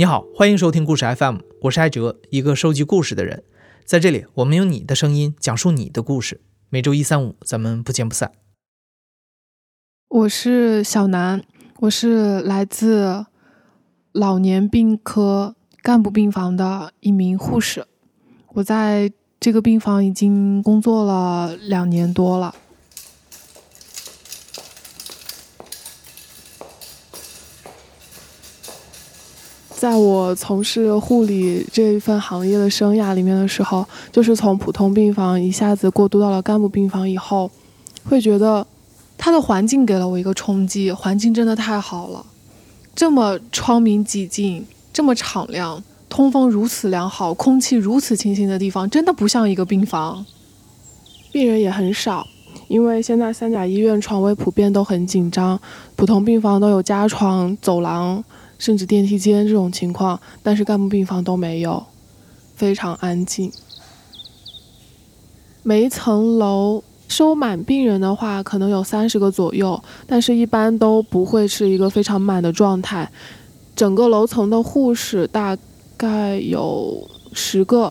你好，欢迎收听故事 FM，我是艾哲，一个收集故事的人。在这里，我们用你的声音讲述你的故事。每周一、三、五，咱们不见不散。我是小南，我是来自老年病科干部病房的一名护士。我在这个病房已经工作了两年多了。在我从事护理这一份行业的生涯里面的时候，就是从普通病房一下子过渡到了干部病房以后，会觉得它的环境给了我一个冲击，环境真的太好了，这么窗明几净，这么敞亮，通风如此良好，空气如此清新的地方，真的不像一个病房。病人也很少，因为现在三甲医院床位普遍都很紧张，普通病房都有加床、走廊。甚至电梯间这种情况，但是干部病房都没有，非常安静。每一层楼收满病人的话，可能有三十个左右，但是一般都不会是一个非常满的状态。整个楼层的护士大概有十个，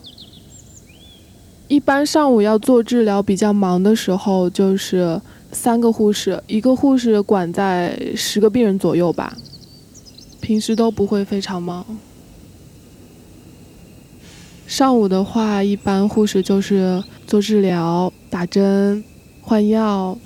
一般上午要做治疗比较忙的时候，就是三个护士，一个护士管在十个病人左右吧。平时都不会非常忙。上午的话，一般护士就是做治疗、打针、换药、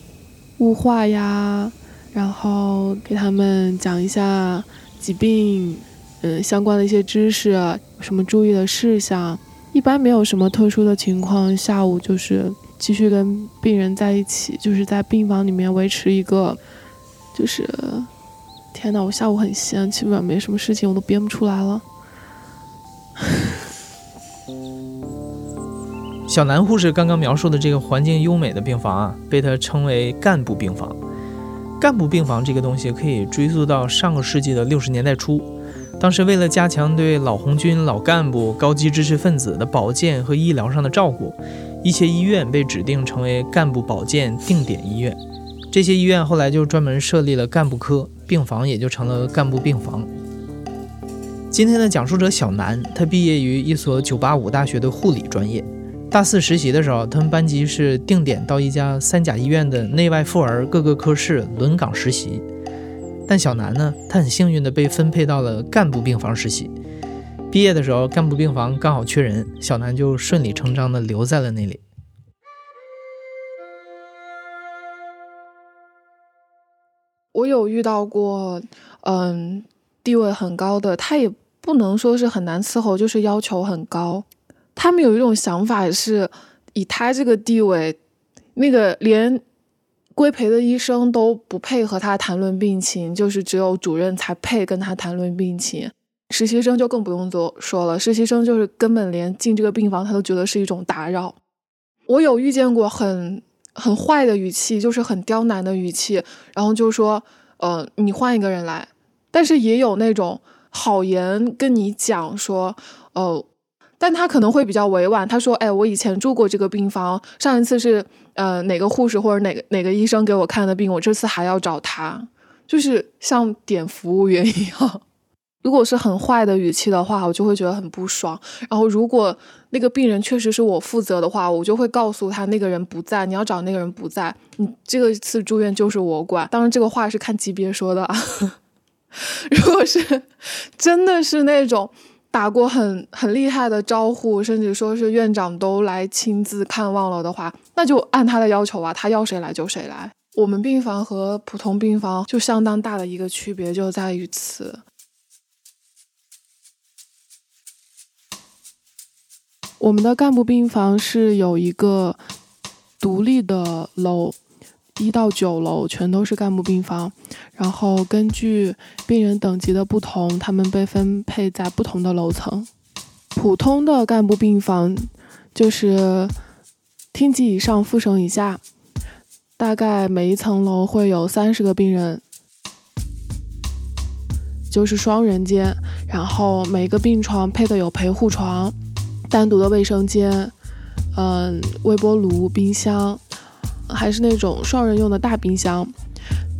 雾化呀，然后给他们讲一下疾病，嗯，相关的一些知识，什么注意的事项。一般没有什么特殊的情况，下午就是继续跟病人在一起，就是在病房里面维持一个，就是。天哪，我下午很闲，基本上没什么事情，我都编不出来了。小南护士刚刚描述的这个环境优美的病房啊，被他称为干部病房。干部病房这个东西可以追溯到上个世纪的六十年代初，当时为了加强对老红军、老干部、高级知识分子的保健和医疗上的照顾，一些医院被指定成为干部保健定点医院。这些医院后来就专门设立了干部科。病房也就成了干部病房。今天的讲述者小南，他毕业于一所985大学的护理专业。大四实习的时候，他们班级是定点到一家三甲医院的内外妇儿各个科室轮岗实习。但小南呢，他很幸运的被分配到了干部病房实习。毕业的时候，干部病房刚好缺人，小南就顺理成章的留在了那里。我有遇到过，嗯，地位很高的，他也不能说是很难伺候，就是要求很高。他们有一种想法是，以他这个地位，那个连规培的医生都不配和他谈论病情，就是只有主任才配跟他谈论病情。实习生就更不用多说了，实习生就是根本连进这个病房他都觉得是一种打扰。我有遇见过很。很坏的语气，就是很刁难的语气，然后就说：“呃，你换一个人来。”但是也有那种好言跟你讲说：“哦，但他可能会比较委婉。他说：‘哎，我以前住过这个病房，上一次是呃哪个护士或者哪个哪个医生给我看的病，我这次还要找他，就是像点服务员一样。’”如果是很坏的语气的话，我就会觉得很不爽。然后，如果那个病人确实是我负责的话，我就会告诉他那个人不在，你要找那个人不在，你这个次住院就是我管。当然，这个话是看级别说的啊。如果是真的是那种打过很很厉害的招呼，甚至说是院长都来亲自看望了的话，那就按他的要求啊，他要谁来就谁来。我们病房和普通病房就相当大的一个区别就在于此。我们的干部病房是有一个独立的楼，一到九楼全都是干部病房。然后根据病人等级的不同，他们被分配在不同的楼层。普通的干部病房就是厅级以上、副省以下，大概每一层楼会有三十个病人，就是双人间。然后每个病床配的有陪护床。单独的卫生间，嗯，微波炉、冰箱，还是那种双人用的大冰箱。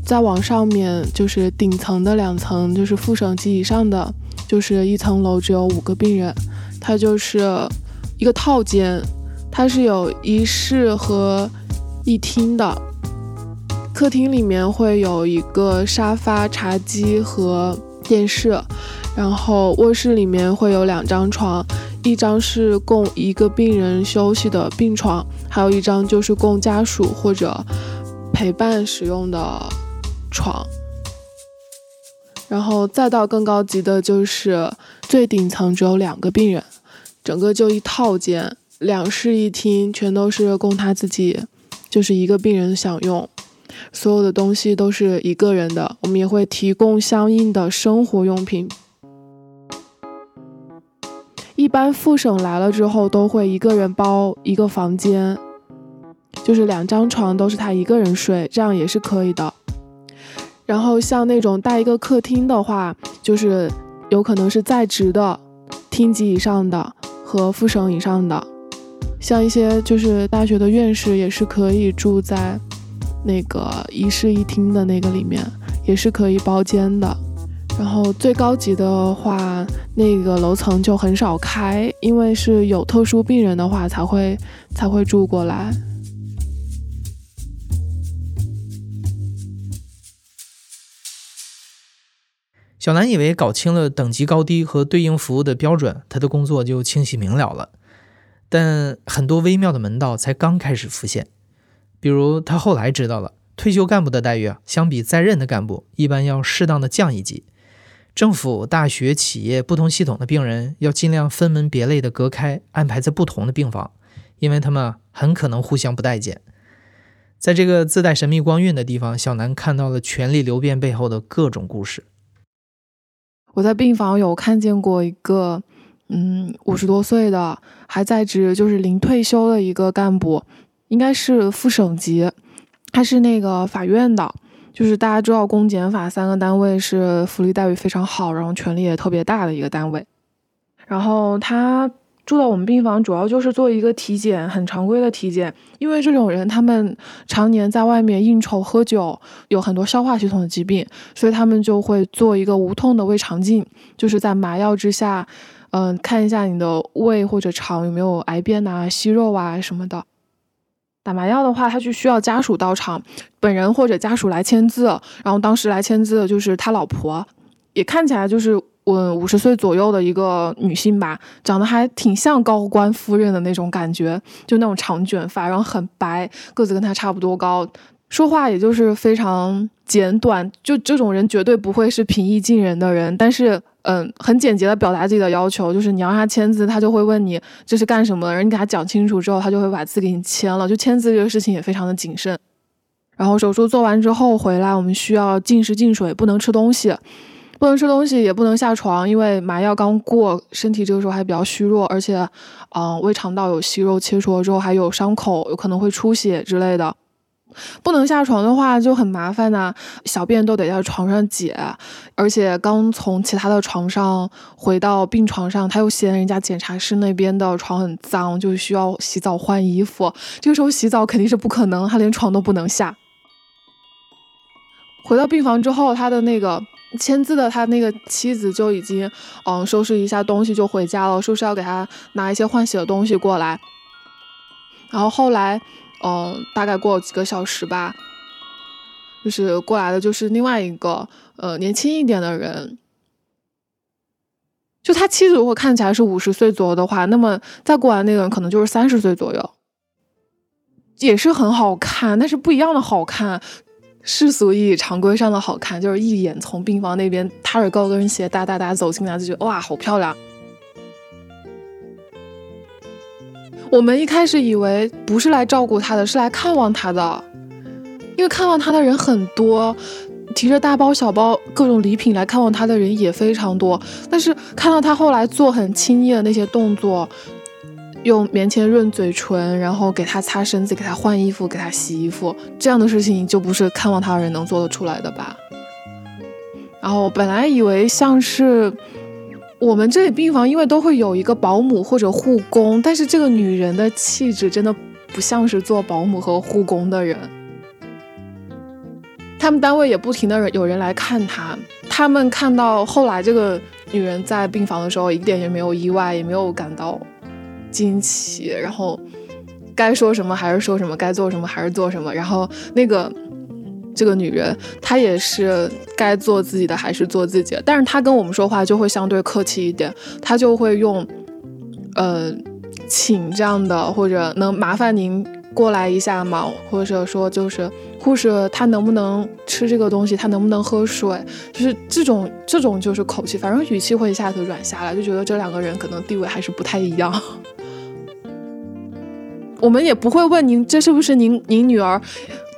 再往上面就是顶层的两层，就是副省级以上的，就是一层楼只有五个病人，它就是一个套间，它是有一室和一厅的。客厅里面会有一个沙发、茶几和电视，然后卧室里面会有两张床，一张是供一个病人休息的病床，还有一张就是供家属或者陪伴使用的床。然后再到更高级的，就是最顶层只有两个病人，整个就一套间，两室一厅，全都是供他自己，就是一个病人享用。所有的东西都是一个人的，我们也会提供相应的生活用品。一般复省来了之后，都会一个人包一个房间，就是两张床都是他一个人睡，这样也是可以的。然后像那种带一个客厅的话，就是有可能是在职的厅级以上的和副省以上的，像一些就是大学的院士也是可以住在。那个一室一厅的那个里面也是可以包间的，然后最高级的话，那个楼层就很少开，因为是有特殊病人的话才会才会住过来。小南以为搞清了等级高低和对应服务的标准，他的工作就清晰明了了，但很多微妙的门道才刚开始浮现。比如他后来知道了，退休干部的待遇啊，相比在任的干部，一般要适当的降一级。政府、大学、企业不同系统的病人要尽量分门别类的隔开，安排在不同的病房，因为他们很可能互相不待见。在这个自带神秘光晕的地方，小南看到了权力流变背后的各种故事。我在病房有看见过一个，嗯，五十多岁的还在职，就是临退休的一个干部。应该是副省级，他是那个法院的，就是大家知道公检法三个单位是福利待遇非常好，然后权力也特别大的一个单位。然后他住到我们病房，主要就是做一个体检，很常规的体检。因为这种人他们常年在外面应酬喝酒，有很多消化系统的疾病，所以他们就会做一个无痛的胃肠镜，就是在麻药之下，嗯，看一下你的胃或者肠有没有癌变啊、息肉啊什么的。打麻药的话，他就需要家属到场，本人或者家属来签字。然后当时来签字的就是他老婆，也看起来就是我五十岁左右的一个女性吧，长得还挺像高官夫人的那种感觉，就那种长卷发，然后很白，个子跟他差不多高，说话也就是非常简短，就这种人绝对不会是平易近人的人，但是。嗯，很简洁的表达自己的要求，就是你要让他签字，他就会问你这是干什么的，然后你给他讲清楚之后，他就会把字给你签了。就签字这个事情也非常的谨慎。然后手术做完之后回来，我们需要禁食禁水，不能吃东西，不能吃东西，也不能下床，因为麻药刚过，身体这个时候还比较虚弱，而且，嗯，胃肠道有息肉，切除了之后还有伤口，有可能会出血之类的。不能下床的话就很麻烦呐，小便都得在床上解，而且刚从其他的床上回到病床上，他又嫌人家检查室那边的床很脏，就需要洗澡换衣服。这个时候洗澡肯定是不可能，他连床都不能下。回到病房之后，他的那个签字的他那个妻子就已经嗯收拾一下东西就回家了，说是要给他拿一些换洗的东西过来。然后后来。嗯，大概过了几个小时吧，就是过来的，就是另外一个呃年轻一点的人。就他妻子如果看起来是五十岁左右的话，那么再过来那个人可能就是三十岁左右，也是很好看，但是不一样的好看，世俗意义常规上的好看，就是一眼从病房那边踏着高跟鞋哒哒哒走进来就觉得哇，好漂亮。我们一开始以为不是来照顾他的，是来看望他的，因为看望他的人很多，提着大包小包各种礼品来看望他的人也非常多。但是看到他后来做很轻易的那些动作，用棉签润嘴唇，然后给他擦身子，给他换衣服，给他洗衣服，这样的事情就不是看望他的人能做得出来的吧？然后本来以为像是。我们这里病房因为都会有一个保姆或者护工，但是这个女人的气质真的不像是做保姆和护工的人。他们单位也不停的有人来看她，他们看到后来这个女人在病房的时候，一点也没有意外，也没有感到惊奇，然后该说什么还是说什么，该做什么还是做什么，然后那个这个女人她也是该做自己的还是做自己，但是她跟我们说话就会相对客气一点，她就会用呃请这样的或者能麻烦您。过来一下吗，或者说就是护士，她能不能吃这个东西？她能不能喝水？就是这种这种就是口气，反正语气会一下子软下来，就觉得这两个人可能地位还是不太一样。我们也不会问您这是不是您您女儿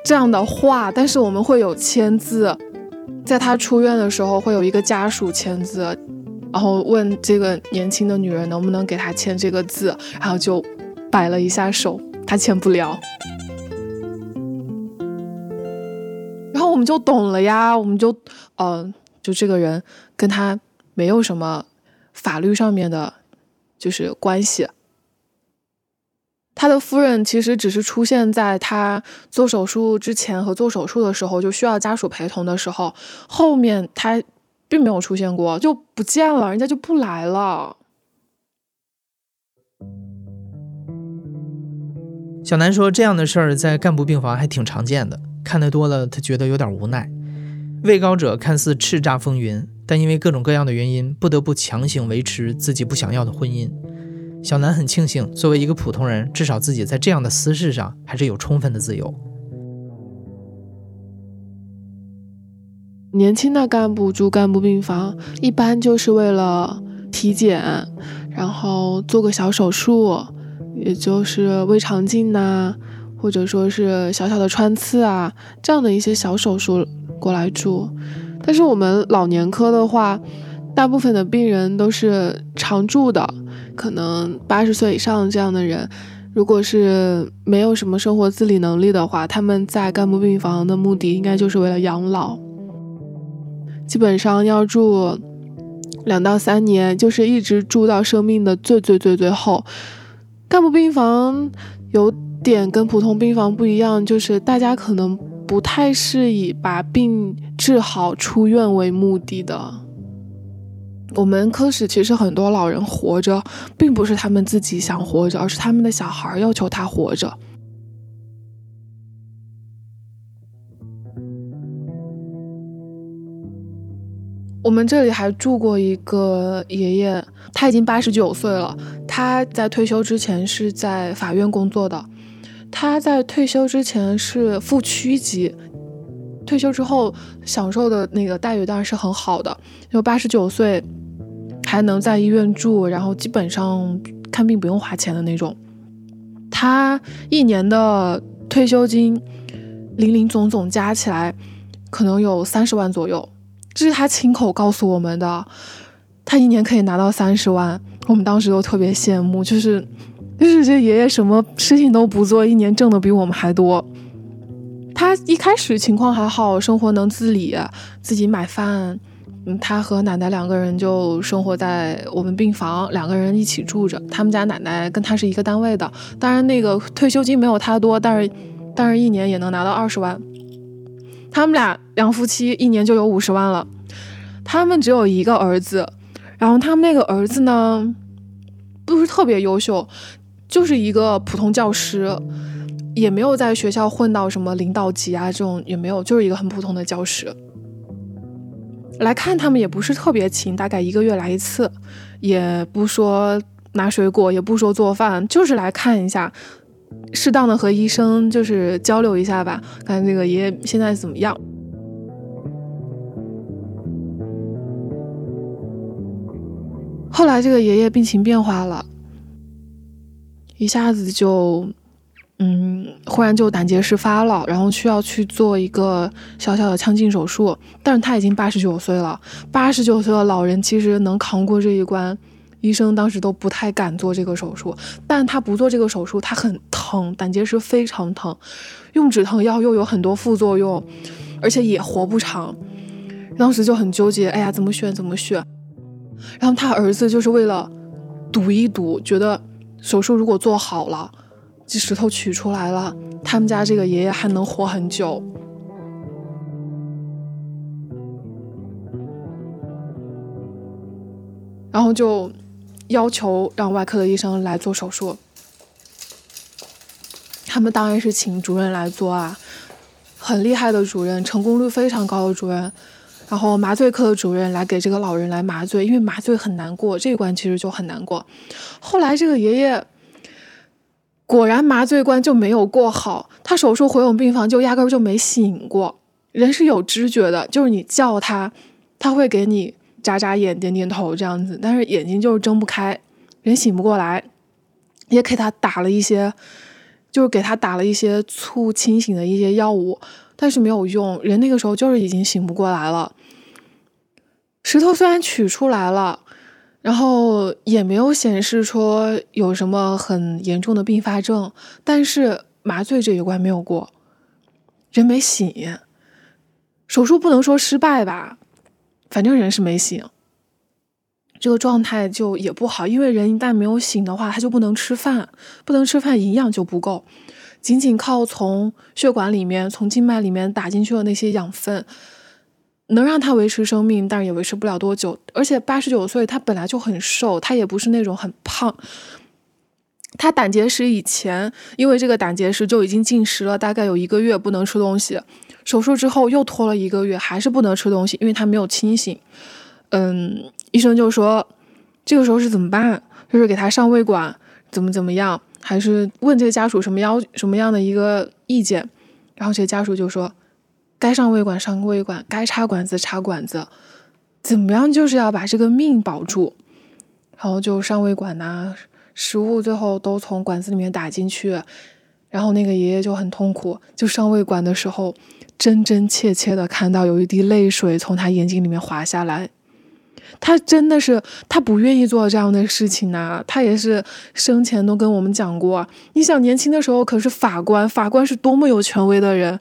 这样的话，但是我们会有签字，在他出院的时候会有一个家属签字，然后问这个年轻的女人能不能给他签这个字，然后就摆了一下手。他签不了，然后我们就懂了呀，我们就，嗯，就这个人跟他没有什么法律上面的，就是关系。他的夫人其实只是出现在他做手术之前和做手术的时候就需要家属陪同的时候，后面他并没有出现过，就不见了，人家就不来了。小南说：“这样的事儿在干部病房还挺常见的，看得多了，他觉得有点无奈。位高者看似叱咤风云，但因为各种各样的原因，不得不强行维持自己不想要的婚姻。小南很庆幸，作为一个普通人，至少自己在这样的私事上还是有充分的自由。年轻的干部住干部病房，一般就是为了体检，然后做个小手术。”也就是胃肠镜呐，或者说是小小的穿刺啊，这样的一些小手术过来住。但是我们老年科的话，大部分的病人都是常住的，可能八十岁以上这样的人，如果是没有什么生活自理能力的话，他们在干部病房的目的应该就是为了养老，基本上要住两到三年，就是一直住到生命的最最最最后。干部病房有点跟普通病房不一样，就是大家可能不太是以把病治好出院为目的的。我们科室其实很多老人活着，并不是他们自己想活着，而是他们的小孩要求他活着。我们这里还住过一个爷爷，他已经八十九岁了。他在退休之前是在法院工作的，他在退休之前是副区级，退休之后享受的那个待遇当然是很好的，就八十九岁还能在医院住，然后基本上看病不用花钱的那种。他一年的退休金，零零总总加起来可能有三十万左右。这是他亲口告诉我们的，他一年可以拿到三十万，我们当时都特别羡慕，就是，就是这爷爷什么事情都不做，一年挣的比我们还多。他一开始情况还好，生活能自理，自己买饭。嗯，他和奶奶两个人就生活在我们病房，两个人一起住着。他们家奶奶跟他是一个单位的，当然那个退休金没有他多，但是，但是一年也能拿到二十万。他们俩两夫妻一年就有五十万了，他们只有一个儿子，然后他们那个儿子呢，不是特别优秀，就是一个普通教师，也没有在学校混到什么领导级啊，这种也没有，就是一个很普通的教师。来看他们也不是特别勤，大概一个月来一次，也不说拿水果，也不说做饭，就是来看一下。适当的和医生就是交流一下吧，看这个爷爷现在怎么样。后来这个爷爷病情变化了，一下子就，嗯，忽然就胆结石发了，然后需要去做一个小小的腔镜手术。但是他已经八十九岁了，八十九岁的老人其实能扛过这一关。医生当时都不太敢做这个手术，但他不做这个手术，他很疼，胆结石非常疼，用止疼药又有很多副作用，而且也活不长。当时就很纠结，哎呀，怎么选怎么选？然后他儿子就是为了赌一赌，觉得手术如果做好了，这石头取出来了他们家这个爷爷还能活很久。然后就要求让外科的医生来做手术。他们当然是请主任来做啊很厉害的主任成功率非常高的主任。然后麻醉科的主任来给这个老人来麻醉因为麻醉很难过这一关其实就很难过。后来这个爷爷果然麻醉关就没有过好，他手术回我们病房就压根儿就没醒过。人是有知觉的，就是你叫他，他会给你眨眨眼、点点头这样子，但是眼睛就是睁不开，人醒不过来。也给他打了一些，就是给他打了一些促清醒的一些药物。但是没有用，人那个时候就是已经醒不过来了。石头虽然取出来了，然后也没有显示说有什么很严重的并发症，但是麻醉这一关没有过，人没醒。手术不能说失败吧，反正人是没醒。这个状态就也不好，因为人一旦没有醒的话，他就不能吃饭，不能吃饭，营养就不够。仅仅靠从血管里面、从静脉里面打进去的那些养分，能让他维持生命，但是也维持不了多久。而且八十九岁，他本来就很瘦，他也不是那种很胖。他胆结石以前，因为这个胆结石就已经进食了，大概有一个月不能吃东西。手术之后又拖了一个月，还是不能吃东西，因为他没有清醒。嗯，医生就说，这个时候是怎么办？就是给他上胃管，怎么怎么样？还是问这个家属什么要什么样的一个意见，然后这个家属就说，该上胃管上胃管，该插管子插管子，怎么样就是要把这个命保住，然后就上胃管呐，食物最后都从管子里面打进去，然后那个爷爷就很痛苦，就上胃管的时候，真真切切的看到有一滴泪水从他眼睛里面滑下来。他真的是，他不愿意做这样的事情呐。他也是生前都跟我们讲过。你想，年轻的时候可是法官，法官是多么有权威的人。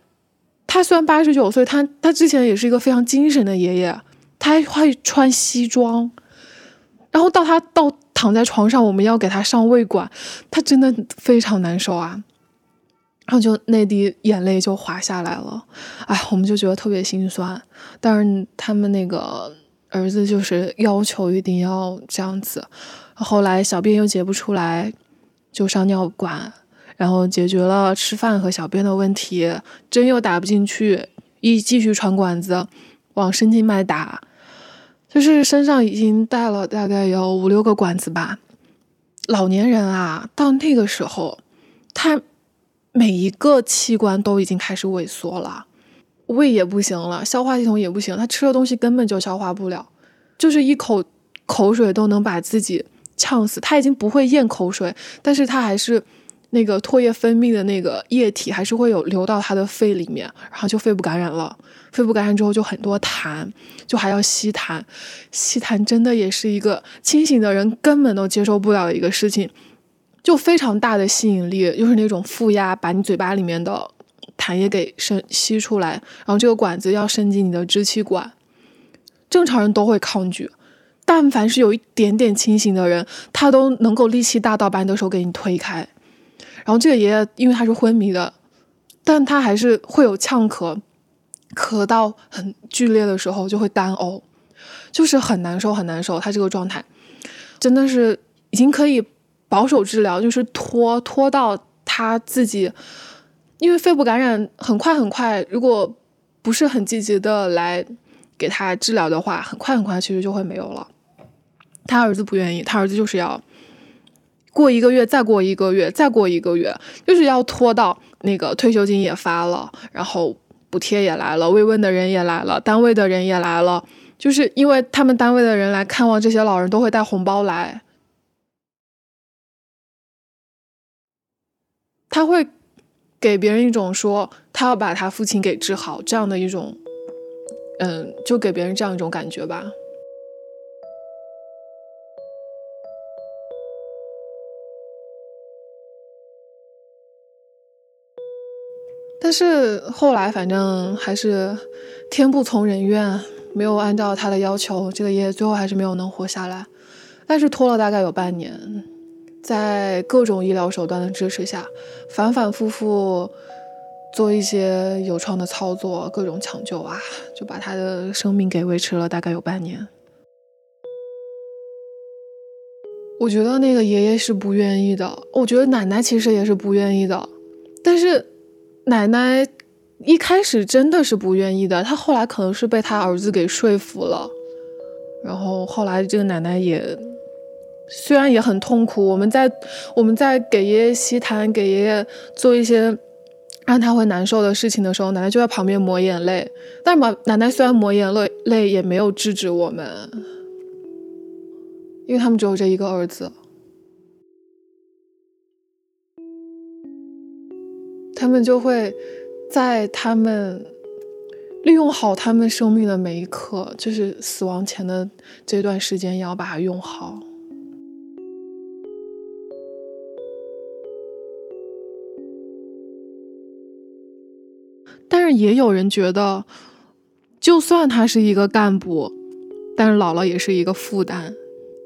他虽然八十九岁，他他之前也是一个非常精神的爷爷。他还会穿西装，然后到他到躺在床上，我们要给他上胃管，他真的非常难受啊。然后就那滴眼泪就滑下来了，哎，我们就觉得特别心酸。但是他们那个。儿子就是要求一定要这样子，后来小便又解不出来，就上尿管，然后解决了吃饭和小便的问题，针又打不进去，一继续穿管子往深静脉打，就是身上已经带了大概有五六个管子吧。老年人啊，到那个时候，他每一个器官都已经开始萎缩了。胃也不行了，消化系统也不行，他吃的东西根本就消化不了，就是一口口水都能把自己呛死。他已经不会咽口水，但是他还是那个唾液分泌的那个液体还是会有流到他的肺里面，然后就肺部感染了。肺部感染之后就很多痰，就还要吸痰。吸痰真的也是一个清醒的人根本都接受不了的一个事情，就非常大的吸引力，就是那种负压把你嘴巴里面的。痰液给伸吸出来，然后这个管子要伸进你的支气管，正常人都会抗拒，但凡是有一点点清醒的人，他都能够力气大到把你的手给你推开。然后这个爷爷因为他是昏迷的，但他还是会有呛咳，咳到很剧烈的时候就会单呕，就是很难受很难受。他这个状态真的是已经可以保守治疗，就是拖拖到他自己。因为肺部感染很快很快，如果不是很积极的来给他治疗的话，很快很快其实就会没有了。他儿子不愿意，他儿子就是要过一个月，再过一个月，再过一个月，就是要拖到那个退休金也发了，然后补贴也来了，慰问的人也来了，单位的人也来了，就是因为他们单位的人来看望这些老人，都会带红包来，他会。给别人一种说他要把他父亲给治好这样的一种，嗯，就给别人这样一种感觉吧。但是后来反正还是天不从人愿，没有按照他的要求，这个爷爷最后还是没有能活下来，但是拖了大概有半年。在各种医疗手段的支持下，反反复复做一些有创的操作，各种抢救啊，就把他的生命给维持了大概有半年。我觉得那个爷爷是不愿意的，我觉得奶奶其实也是不愿意的，但是奶奶一开始真的是不愿意的，她后来可能是被她儿子给说服了，然后后来这个奶奶也虽然也很痛苦，我们在我们在给爷爷吸痰，给爷爷做一些让他会难受的事情的时候，奶奶就在旁边抹眼泪，但是，奶奶虽然抹眼泪泪，也没有制止我们。因为他们只有这一个儿子，他们就会在他们利用好他们生命的每一刻，就是死亡前的这段时间，也要把它用好。但是也有人觉得，就算他是一个干部，但是姥姥也是一个负担。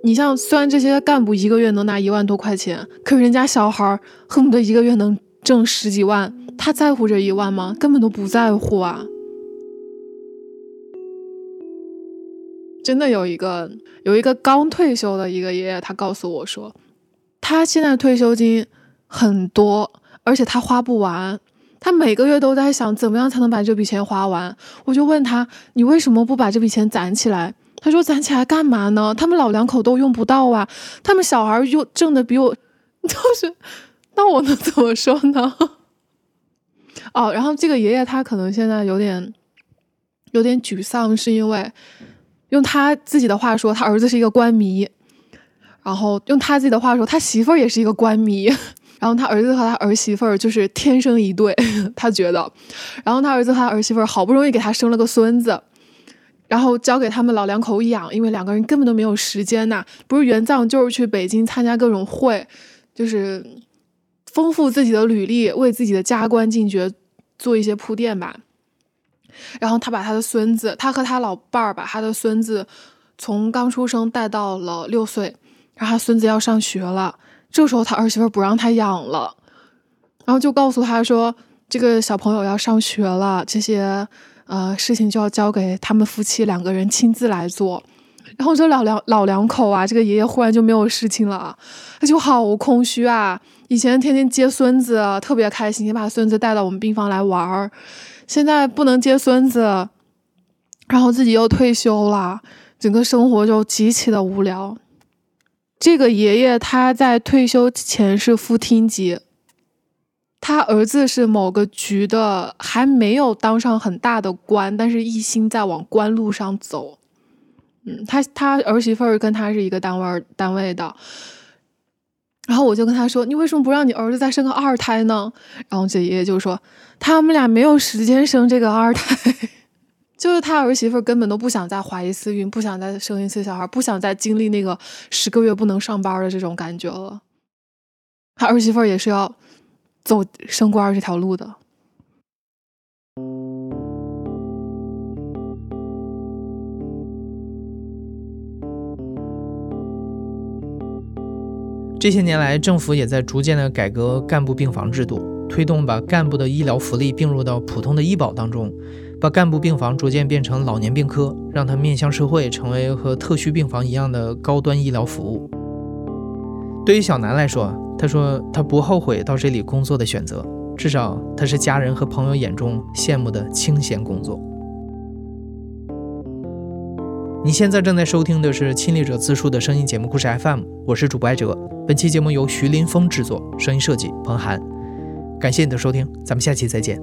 你像，虽然这些干部一个月能拿一万多块钱，可是人家小孩恨不得一个月能挣十几万，他在乎这一万吗？根本都不在乎啊！真的有一个有一个刚退休的一个爷爷，他告诉我说，他现在退休金很多，而且他花不完，他每个月都在想怎么样才能把这笔钱花完。我就问他，你为什么不把这笔钱攒起来？他说：“攒起来干嘛呢？他们老两口都用不到啊！他们小孩又挣的比我，就是，那我能怎么说呢？哦，然后这个爷爷他可能现在有点有点沮丧，是因为用他自己的话说，他儿子是一个官迷，然后用他自己的话说，他媳妇儿也是一个官迷，然后他儿子和他儿媳妇儿就是天生一对，他觉得，然后他儿子和他儿媳妇儿好不容易给他生了个孙子。”然后交给他们老两口养，因为两个人根本都没有时间呐。不是援藏，就是去北京参加各种会，就是丰富自己的履历，为自己的加官进爵做一些铺垫吧。然后他把他的孙子，他和他老伴儿把他的孙子从刚出生带到了六岁，然后他孙子要上学了，这时候他儿媳妇不让他养了，然后就告诉他说，这个小朋友要上学了，这些。呃，事情就要交给他们夫妻两个人亲自来做，然后这老两老两口啊，这个爷爷忽然就没有事情了，他就好空虚啊。以前天天接孙子，特别开心，把孙子带到我们病房来玩儿，现在不能接孙子，然后自己又退休了，整个生活就极其的无聊。这个爷爷他在退休前是副厅级。他儿子是某个局的，还没有当上很大的官，但是一心在往官路上走。嗯，他他儿媳妇儿跟他是一个单位单位的，然后我就跟他说：“你为什么不让你儿子再生个二胎呢？”然后我姐爷爷就说：“他们俩没有时间生这个二胎，就是他儿媳妇根本都不想再怀一次孕，不想再生一次小孩，不想再经历那个十个月不能上班的这种感觉了。他儿媳妇也是要。”走升官这条路的。这些年来，政府也在逐渐的改革干部病房制度，推动把干部的医疗福利并入到普通的医保当中，把干部病房逐渐变成老年病科，让它面向社会，成为和特需病房一样的高端医疗服务。对于小南来说，他说：“他不后悔到这里工作的选择，至少他是家人和朋友眼中羡慕的清闲工作。”你现在正在收听的是亲历者自述的声音节目故事 FM，我是主播艾哲。本期节目由徐林峰制作，声音设计彭涵。感谢你的收听，咱们下期再见。